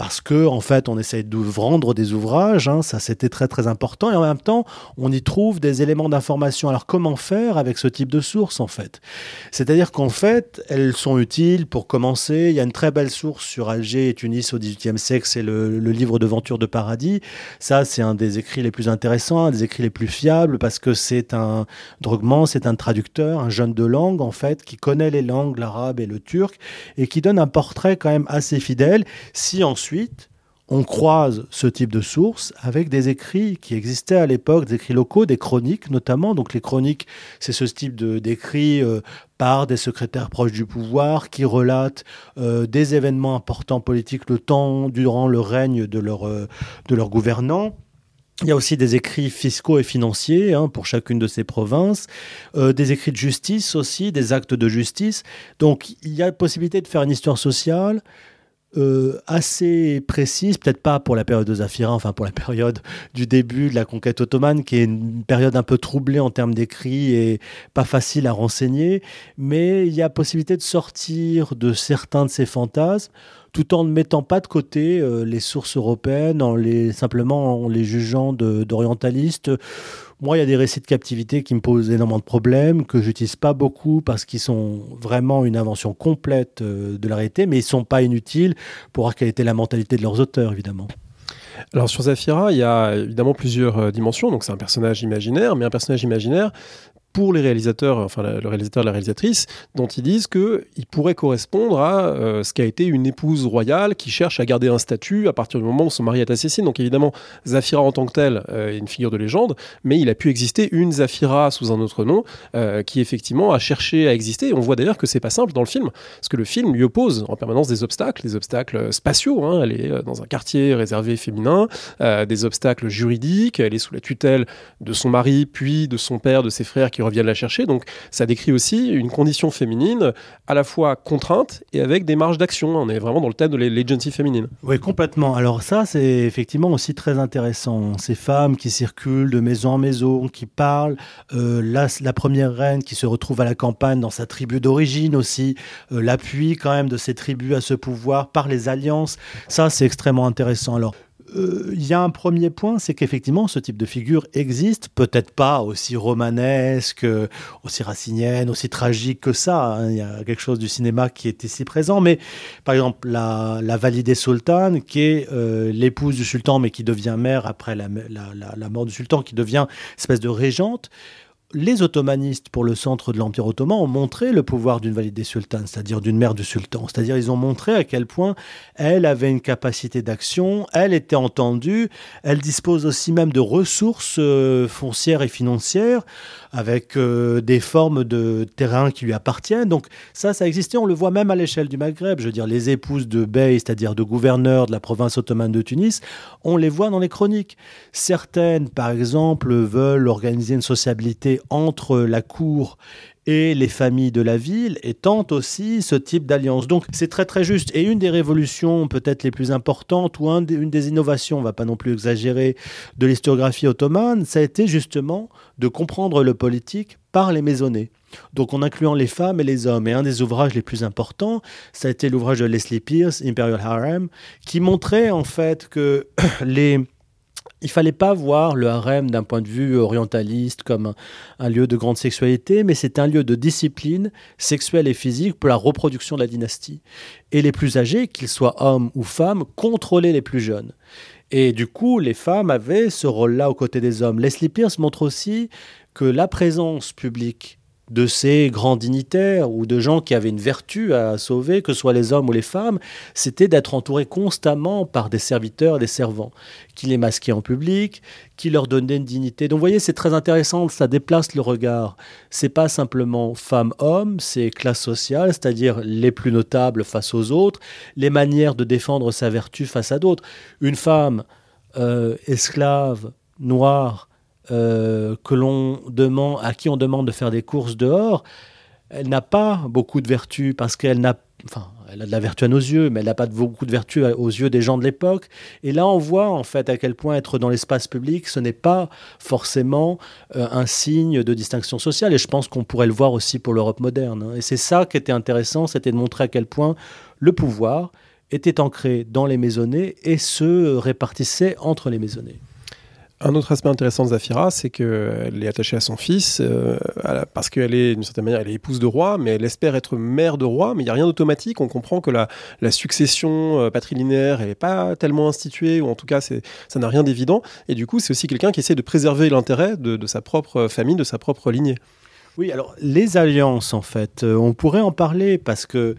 parce que en fait on essaye de vendre des ouvrages, hein, ça c'était très très important, et en même temps on y trouve des éléments d'information. Alors comment faire avec ce type de sources en fait? C'est-à-dire qu'en fait elles sont utiles pour commencer. Il y a une très belle source sur Alger et Tunis au XVIIIe siècle, c'est le, livre de Venture de Paradis. Ça c'est un des écrits les plus intéressants, un des écrits les plus fiables parce que c'est un droguement, c'est un traducteur, un jeune de langue en fait qui connaît les langues, l'arabe et le turc et qui donne un portrait quand même assez fidèle. Si ensuite ensuite, on croise ce type de sources avec des écrits qui existaient à l'époque, des écrits locaux, des chroniques notamment. Donc les chroniques, c'est ce type d'écrits euh, par des secrétaires proches du pouvoir qui relatent euh, des événements importants politiques le temps durant le règne de leur, euh, leur gouvernant. Il y a aussi des écrits fiscaux et financiers hein, pour chacune de ces provinces, des écrits de justice aussi, des actes de justice. Donc il y a possibilité de faire une histoire sociale, euh, assez précise, peut-être pas pour la période de Zafira, enfin pour la période du début de la conquête ottomane, qui est une période un peu troublée en termes d'écrit et pas facile à renseigner, mais il y a possibilité de sortir de certains de ces fantasmes tout en ne mettant pas de côté euh, les sources européennes, en les, simplement en les jugeant d'orientalistes moi, il y a des récits de captivité qui me posent énormément de problèmes, que j'utilise pas beaucoup parce qu'ils sont vraiment une invention complète euh, de la réalité, mais ils sont pas inutiles pour voir quelle était la mentalité de leurs auteurs, évidemment. Alors sur Zafira, il y a évidemment plusieurs euh, dimensions. Donc c'est un personnage imaginaire, mais un personnage imaginaire pour les réalisateurs, enfin le réalisateur et la réalisatrice, dont ils disent qu'il pourrait correspondre à euh, ce qu'a été une épouse royale qui cherche à garder un statut à partir du moment où son mari est assassiné. Donc évidemment, Zafira en tant que telle euh, est une figure de légende, mais il a pu exister une Zafira sous un autre nom euh, qui effectivement a cherché à exister. On voit d'ailleurs que c'est pas simple dans le film, parce que le film lui oppose en permanence des obstacles, des obstacles spatiaux. Hein. Elle est dans un quartier réservé féminin, des obstacles juridiques. Elle est sous la tutelle de son mari, puis de son père, de ses frères qui reviennent la chercher. Donc ça décrit aussi une condition féminine à la fois contrainte et avec des marges d'action. On est vraiment dans le thème de l'agency féminine. Oui, complètement. Alors ça, c'est effectivement aussi très intéressant. Ces femmes qui circulent de maison en maison, qui parlent. Euh, la, première reine qui se retrouve à la campagne dans sa tribu d'origine aussi. Euh, l'appui quand même de ces tribus à ce pouvoir par les alliances. Ça, c'est extrêmement intéressant. Alors, il y a un premier point, c'est qu'effectivement, ce type de figure existe, peut-être pas aussi romanesque, aussi racinienne, aussi tragique que ça. Hein. Il y a quelque chose du cinéma qui est ici présent, mais par exemple, la, la validée sultane, qui est euh, l'épouse du sultan, mais qui devient mère après la, mort du sultan, qui devient espèce de régente les ottomanistes pour le centre de l'Empire ottoman ont montré le pouvoir d'une valide des sultanes, c'est-à-dire d'une mère du sultan. C'est-à-dire ils ont montré à quel point elle avait une capacité d'action, elle était entendue, elle dispose aussi même de ressources euh, foncières et financières avec euh, des formes de terrain qui lui appartiennent. Donc ça, ça existait, on le voit même à l'échelle du Maghreb. Je veux dire, les épouses de bey, c'est-à-dire de gouverneurs de la province ottomane de Tunis, on les voit dans les chroniques. Certaines, par exemple, veulent organiser une sociabilité entre la cour et les familles de la ville et aussi ce type d'alliance. Donc c'est très très juste. Et une des révolutions peut-être les plus importantes ou une des innovations, on va pas non plus exagérer, de l'historiographie ottomane, ça a été justement de comprendre le politique par les maisonnées. Donc en incluant les femmes et les hommes. Et un des ouvrages les plus importants, ça a été l'ouvrage de Leslie Pierce, Imperial Harem, qui montrait en fait que les il fallait pas voir le harem d'un point de vue orientaliste comme un, lieu de grande sexualité, mais c'est un lieu de discipline sexuelle et physique pour la reproduction de la dynastie. Et les plus âgés, qu'ils soient hommes ou femmes, contrôlaient les plus jeunes. Et du coup, les femmes avaient ce rôle-là aux côtés des hommes. Leslie Pierce montre aussi que la présence publique de ces grands dignitaires ou de gens qui avaient une vertu à sauver, que ce soit les hommes ou les femmes, c'était d'être entouré constamment par des serviteurs des servants, qui les masquaient en public, qui leur donnaient une dignité. Donc vous voyez, c'est très intéressant, ça déplace le regard. C'est pas simplement femme-homme, c'est classe sociale, c'est-à-dire les plus notables face aux autres, les manières de défendre sa vertu face à d'autres. Une femme euh, esclave, noire, euh, que l'on demande, à qui on demande de faire des courses dehors, elle n'a pas beaucoup de vertu parce qu'elle n'a, enfin, elle a de la vertu à nos yeux, mais elle n'a pas beaucoup de vertu aux yeux des gens de l'époque. Et là, on voit en fait à quel point être dans l'espace public, ce n'est pas forcément euh, un signe de distinction sociale. Et je pense qu'on pourrait le voir aussi pour l'Europe moderne. Hein. Et c'est ça qui était intéressant, c'était de montrer à quel point le pouvoir étaient ancrés dans les maisonnées et se répartissaient entre les maisonnées. Un autre aspect intéressant de Zafira, c'est qu'elle est attachée à son fils, euh, parce qu'elle est, d'une certaine manière, elle est épouse de roi, mais elle espère être mère de roi, mais il n'y a rien d'automatique. On comprend que la, succession euh, patrilinéaire n'est pas tellement instituée, ou en tout cas, ça n'a rien d'évident. Et du coup, c'est aussi quelqu'un qui essaie de préserver l'intérêt de, sa propre famille, de sa propre lignée. Oui, alors les alliances, en fait, euh, on pourrait en parler parce que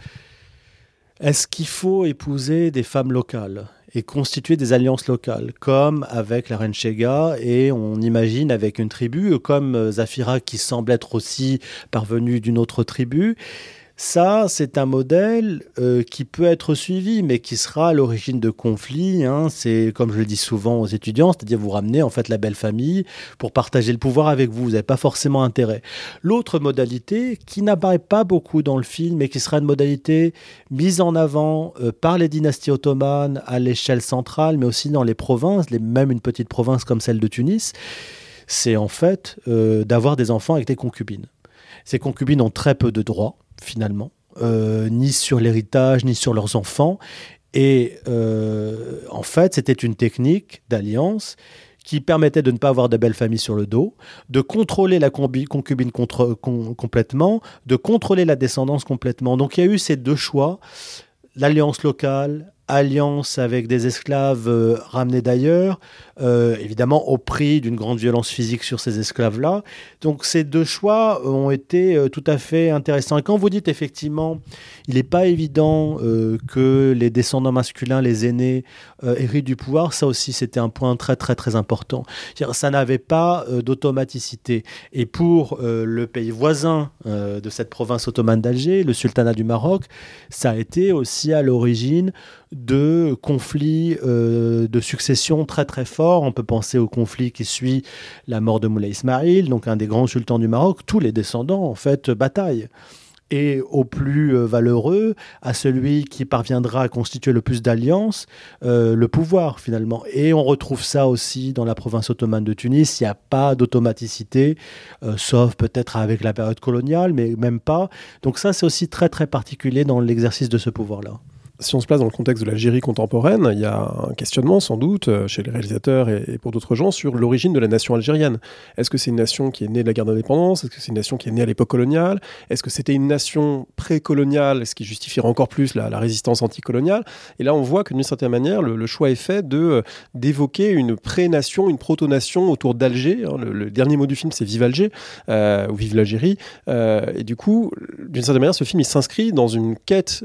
est-ce qu'il faut épouser des femmes locales? Et constituer des alliances locales, comme avec la reine Shega, et on imagine avec une tribu, comme Zafira qui semble être aussi parvenue d'une autre tribu. Ça, c'est un modèle euh, qui peut être suivi, mais qui sera à l'origine de conflits. Hein. C'est, comme je le dis souvent aux étudiants, c'est-à-dire vous ramenez en fait la belle famille pour partager le pouvoir avec vous. Vous n'avez pas forcément intérêt. L'autre modalité, qui n'apparaît pas beaucoup dans le film, mais qui sera une modalité mise en avant euh, par les dynasties ottomanes à l'échelle centrale, mais aussi dans les provinces, même une petite province comme celle de Tunis, c'est en fait euh, d'avoir des enfants avec des concubines. Ces concubines ont très peu de droits finalement, euh, ni sur l'héritage, ni sur leurs enfants. Et euh, en fait, c'était une technique d'alliance qui permettait de ne pas avoir de belle famille sur le dos, de contrôler la concubine complètement, de contrôler la descendance complètement. Donc il y a eu ces deux choix, l'alliance locale alliance avec des esclaves euh, ramenés d'ailleurs, euh, évidemment au prix d'une grande violence physique sur ces esclaves-là. Donc ces deux choix ont été euh, tout à fait intéressants. Et quand vous dites effectivement, il n'est pas évident que les descendants masculins, les aînés, héritent du pouvoir, ça aussi c'était un point très très très important. Ça n'avait pas d'automaticité. Et pour le pays voisin de cette province ottomane d'Alger, le sultanat du Maroc, ça a été aussi à l'origine de conflits euh, de succession très très forts. On peut penser au conflit qui suit la mort de Moulay Ismail, donc un des grands sultans du Maroc. Tous les descendants, en fait, bataillent et au plus euh, valeureux, à celui qui parviendra à constituer le plus d'alliances, euh, le pouvoir finalement. Et on retrouve ça aussi dans la province ottomane de Tunis. Il n'y a pas d'automaticité, sauf peut-être avec la période coloniale, mais même pas. Donc ça, c'est aussi très très particulier dans l'exercice de ce pouvoir-là si on se place dans le contexte de l'Algérie contemporaine, il y a un questionnement sans doute euh, chez les réalisateurs et, pour d'autres gens sur l'origine de la nation algérienne. Est-ce que c'est une nation qui est née de la guerre d'indépendance? Est-ce que c'est une nation qui est née à l'époque coloniale? Est-ce que c'était une nation pré-coloniale, ce qui justifierait encore plus la, résistance anticoloniale? Et là, on voit que d'une certaine manière, le, choix est fait de euh, d'évoquer une pré-nation, une proto-nation autour d'Alger. Hein. le, dernier mot du film, c'est Vive Alger euh, ou Vive l'Algérie. et du coup, d'une certaine manière, ce film, il s'inscrit dans une quête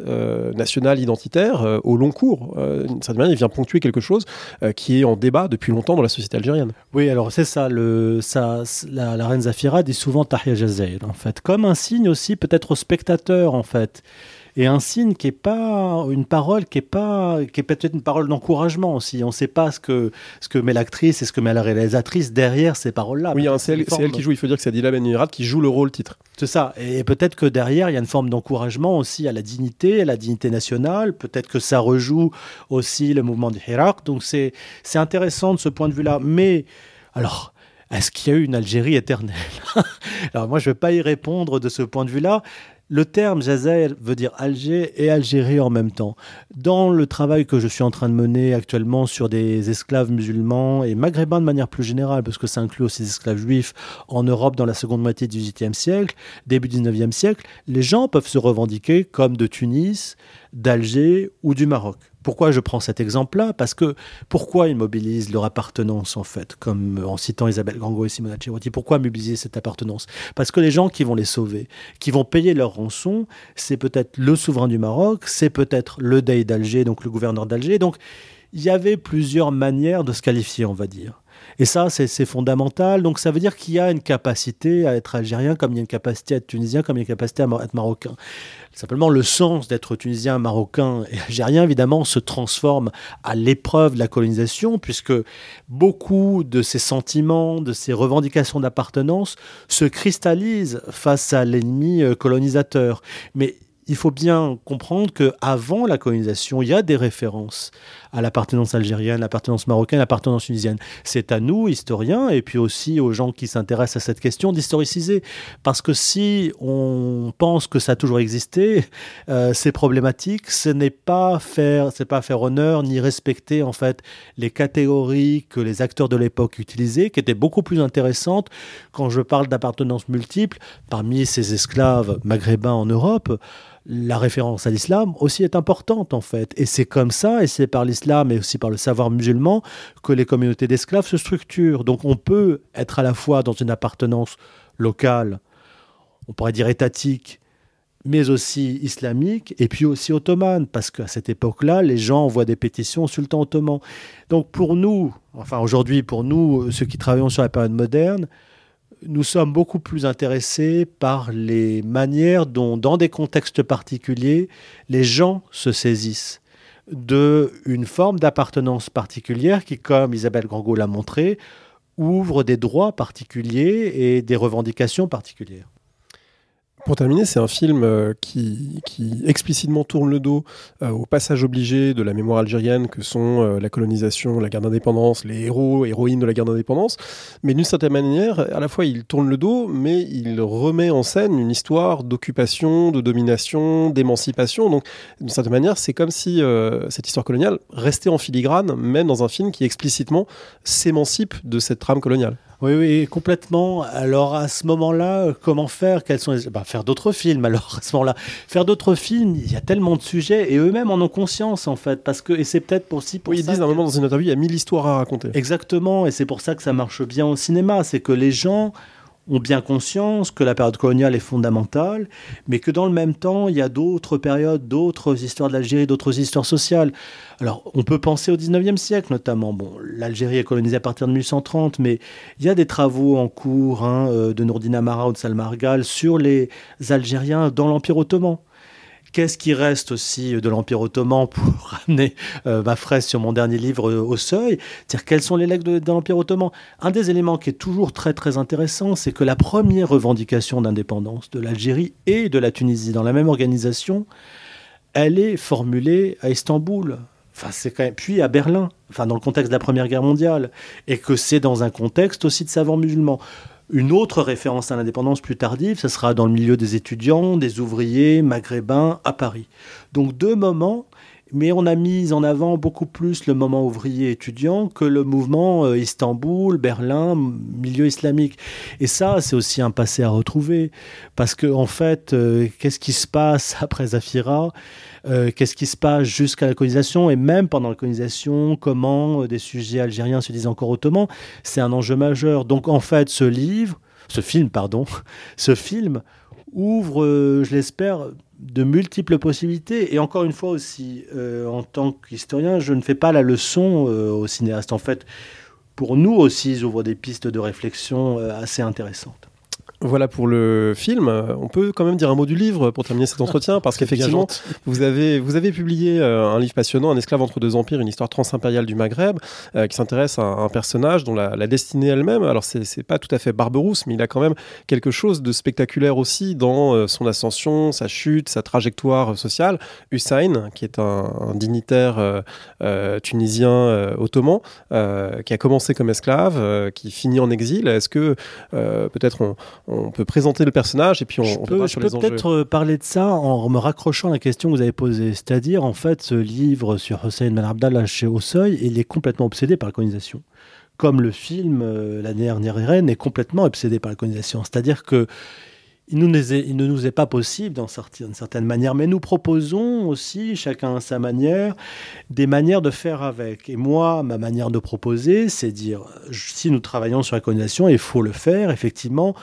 nationale identitaire euh, au long cours. Euh, certaine manière, il vient ponctuer quelque chose euh, qui est en débat depuis longtemps dans la société algérienne. Oui, alors c'est ça, le, ça la, reine Zafira dit souvent Tahia Jazair, en fait, comme un signe aussi peut-être au spectateur, en fait et un signe qui est pas une parole qui est pas qui est peut-être une parole d'encouragement aussi. On ne sait pas ce que ce que met l'actrice et ce que met la réalisatrice derrière ces paroles-là. Oui, c'est elle, qui joue. Il faut dire que c'est Adila Ben qui joue le rôle titre. C'est ça. Et peut-être que derrière il y a une forme d'encouragement aussi à la dignité, à la dignité nationale. Peut-être que ça rejoue aussi le mouvement du Hirak. Donc c'est c'est intéressant de ce point de vue-là. Mais alors. Est-ce qu'il y a eu une Algérie éternelle? Alors moi, je ne vais pas y répondre de ce point de vue-là. Le terme Jazair veut dire Alger et Algérie en même temps. Dans le travail que je suis en train de mener actuellement sur des esclaves musulmans et maghrébins de manière plus générale, parce que ça inclut aussi des esclaves juifs en Europe dans la seconde moitié du XVIIIe siècle, début du XIXe siècle, les gens peuvent se revendiquer comme de Tunis, d'Alger ou du Maroc. Pourquoi je prends cet exemple-là? Parce que pourquoi ils mobilisent leur appartenance en fait, comme en citant Isabelle Gango et Simona Cerotti, pourquoi mobiliser cette appartenance? Parce que les gens qui vont les sauver, qui vont payer leur rançon, c'est peut-être le souverain du Maroc, c'est peut-être le Dey d'Alger, donc le gouverneur d'Alger. Donc il y avait plusieurs manières de se qualifier, on va dire. Et ça, c'est fondamental. Donc ça veut dire qu'il y a une capacité à être algérien, comme il y a une capacité à être tunisien, comme il y a une capacité à être marocain. Simplement, le sens d'être tunisien, marocain et algérien, évidemment, se transforme à l'épreuve de la colonisation, puisque beaucoup de ces sentiments, de ces revendications d'appartenance se cristallisent face à l'ennemi euh, colonisateur. Mais il faut bien comprendre qu'avant la colonisation, il y a des références à l'appartenance algérienne, l'appartenance marocaine, l'appartenance tunisienne. C'est à nous, historiens, et puis aussi aux gens qui s'intéressent à cette question, d'historiciser. Parce que si on pense que ça a toujours existé, euh, c'est problématique. Ce n'est pas faire, c'est pas faire honneur ni respecter en fait les catégories que les acteurs de l'époque utilisaient, qui étaient beaucoup plus intéressantes. Quand je parle d'appartenance multiple, parmi ces esclaves maghrébins en Europe, la référence à l'islam aussi est importante en fait. Et c'est comme ça, et c'est par l'islam et aussi par le savoir musulman que les communautés d'esclaves se structurent. Donc on peut être à la fois dans une appartenance locale, on pourrait dire étatique, mais aussi islamique, et puis aussi ottomane, parce qu'à cette époque-là, les gens envoient des pétitions au sultan ottoman. Donc pour nous, enfin aujourd'hui, pour nous, ceux qui travaillons sur la période moderne, nous sommes beaucoup plus intéressés par les manières dont, dans des contextes particuliers, les gens se saisissent de une forme d'appartenance particulière qui, comme Isabelle Grangot l'a montré, ouvre des droits particuliers et des revendications particulières. Pour terminer, c'est un film euh, qui, explicitement tourne le dos euh, au passage obligé de la mémoire algérienne que sont euh, la colonisation, la guerre d'indépendance, les héros, héroïnes de la guerre d'indépendance. Mais d'une certaine manière, à la fois il tourne le dos, mais il remet en scène une histoire d'occupation, de domination, d'émancipation. Donc d'une certaine manière, c'est comme si cette histoire coloniale restait en filigrane, même dans un film qui explicitement s'émancipe de cette trame coloniale. Oui, oui, complètement. Alors à ce moment-là, comment faire? Quels sont bah, Faire d'autres films. Alors à ce moment-là, faire d'autres films. Il y a tellement de sujets et eux-mêmes en ont conscience en fait, parce que et c'est peut-être pour si pour oui, ils disent à un moment dans une interview, il y a mille histoires à raconter. Exactement, et c'est pour ça que ça marche bien au cinéma, c'est que les gens ont bien conscience que la période coloniale est fondamentale, mais que dans le même temps, il y a d'autres périodes, d'autres histoires de l'Algérie, d'autres histoires sociales. Alors, on peut penser au 19e siècle notamment. Bon, l'Algérie est colonisée à partir de 1830, mais il y a des travaux en cours hein, euh, de Nourdine Amara ou de Salma Argal sur les Algériens dans l'Empire ottoman. Qu'est-ce qui reste aussi de l'Empire ottoman pour ramener euh, ma fraise sur mon dernier livre euh, au seuil? C'est-à-dire quels sont les legs de, l'Empire ottoman? Un des éléments qui est toujours très très intéressant, c'est que la première revendication d'indépendance de l'Algérie et de la Tunisie dans la même organisation, elle est formulée à Istanbul. Puis à Berlin, enfin dans le contexte de la Première Guerre mondiale, et que c'est dans un contexte aussi de savants musulmans. Une autre référence à l'indépendance plus tardive, ce sera dans le milieu des étudiants, des ouvriers maghrébins à Paris. Donc deux moments, mais on a mis en avant beaucoup plus le moment ouvrier étudiant que le mouvement euh, Istanbul, Berlin, milieu islamique. Et ça, c'est aussi un passé à retrouver, parce que en fait, euh, qu'est-ce qui se passe après Zafira? Euh, qu'est-ce qui se passe jusqu'à la colonisation et même pendant la colonisation, comment euh, des sujets algériens se disent encore ottomans, c'est un enjeu majeur. Donc en fait, ce livre, ce film, pardon, ce film ouvre, euh, je l'espère, de multiples possibilités. Et encore une fois aussi, en tant qu'historien, je ne fais pas la leçon aux cinéastes. En fait, pour nous aussi, ils ouvrent des pistes de réflexion assez intéressantes. Voilà pour le film. On peut quand même dire un mot du livre pour terminer cet entretien, parce qu'effectivement, vous avez, vous avez publié euh, un livre passionnant, Un esclave entre deux empires, une histoire transimpériale du Maghreb, euh, qui s'intéresse à un personnage dont la, destinée elle-même, alors c'est pas tout à fait Barberousse, mais il a quand même quelque chose de spectaculaire aussi dans euh, son ascension, sa chute, sa trajectoire sociale. Hussein, qui est un, dignitaire tunisien ottoman, qui a commencé comme esclave, qui finit en exil. Est-ce que peut-être on on peut présenter le personnage et puis on, je peux, je peux peut-être euh, parler de ça en me raccrochant à la question que vous avez posée. C'est-à-dire, en fait, ce livre sur Hossein Ben Abdallah chez Ossoy, il est complètement obsédé par la colonisation. Comme le film euh, La dernière reine est complètement obsédé par la colonisation. C'est-à-dire que il, nous il, ne nous est pas possible d'en sortir d'une certaine manière, mais nous proposons aussi, chacun à sa manière, des manières de faire avec. Et moi, ma manière de proposer, c'est dire, si nous travaillons sur la colonisation, il faut le faire, effectivement,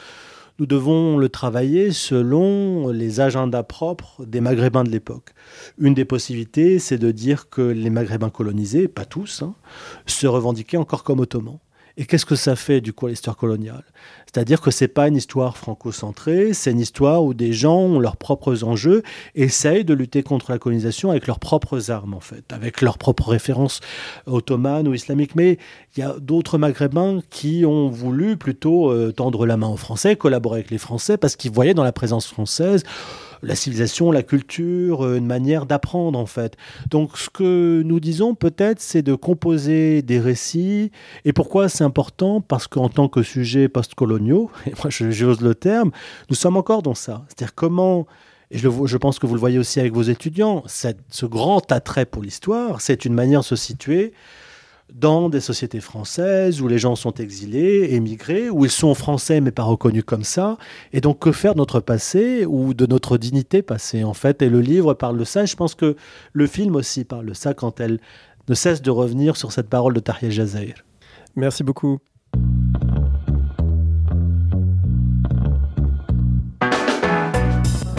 nous devons le travailler selon les agendas propres des Maghrébins de l'époque. Une des possibilités, c'est de dire que les Maghrébins colonisés, pas tous, hein, se revendiquaient encore comme ottomans. Et qu'est-ce que ça fait du coup l'histoire coloniale? C'est-à-dire que c'est pas une histoire franco-centrée, c'est une histoire où des gens ont leurs propres enjeux, essayent de lutter contre la colonisation avec leurs propres armes en fait, avec leurs propres références ottomanes ou islamiques. Mais il y a d'autres Maghrébins qui ont voulu plutôt euh, tendre la main aux Français, collaborer avec les Français parce qu'ils voyaient dans la présence française la civilisation, la culture, une manière d'apprendre en fait. Donc ce que nous disons peut-être, c'est de composer des récits. Et pourquoi c'est important? Parce qu'en tant que sujet postcoloniaux, et moi j'ose le terme, nous sommes encore dans ça. C'est-à-dire comment et je, pense que vous le voyez aussi avec vos étudiants, ce grand attrait pour l'histoire, c'est une manière de se situer dans des sociétés françaises où les gens sont exilés, émigrés, où ils sont français mais pas reconnus comme ça. Et donc, que faire de notre passé ou de notre dignité passée, en fait? Et le livre parle de ça. je pense que le film aussi parle de ça quand elle ne cesse de revenir sur cette parole de Tahir Jazair. Merci beaucoup.